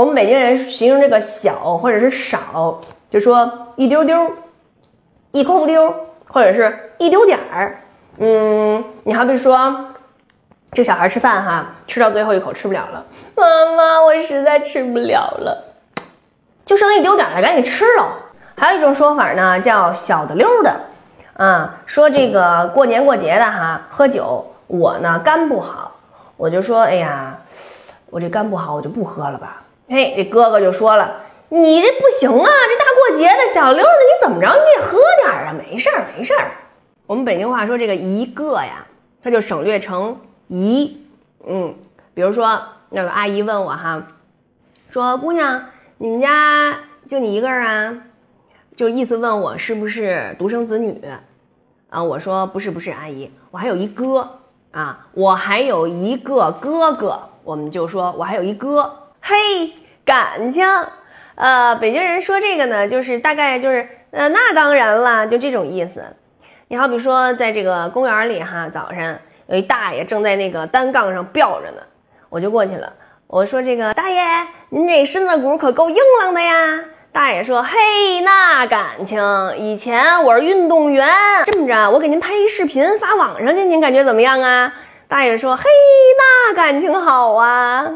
我们北京人形容这个小或者是少，就说一丢丢、一抠丢，或者是一丢点儿。嗯，你好比说，这小孩吃饭哈，吃到最后一口吃不了了，妈妈，我实在吃不了了，就剩一丢点儿了，赶紧吃喽。还有一种说法呢，叫小的溜的，啊，说这个过年过节的哈，喝酒，我呢肝不好，我就说，哎呀，我这肝不好，我就不喝了吧。嘿，这哥哥就说了，你这不行啊，这大过节的小六的，你怎么着你也喝点啊，没事儿没事儿。我们北京话说这个一个呀，它就省略成一，嗯，比如说那个阿姨问我哈，说姑娘，你们家就你一个人啊？就意思问我是不是独生子女，啊，我说不是不是，阿姨，我还有一哥啊，我还有一个哥哥，我们就说我还有一哥，嘿，感情，呃，北京人说这个呢，就是大概就是呃，那当然了，就这种意思。你好比说在这个公园里哈，早上有一大爷正在那个单杠上吊着呢，我就过去了，我说这个大爷，您这身子骨可够硬朗的呀。大爷说：“嘿，那感情，以前我是运动员。这么着，我给您拍一视频发网上去，您感觉怎么样啊？”大爷说：“嘿，那感情好啊。”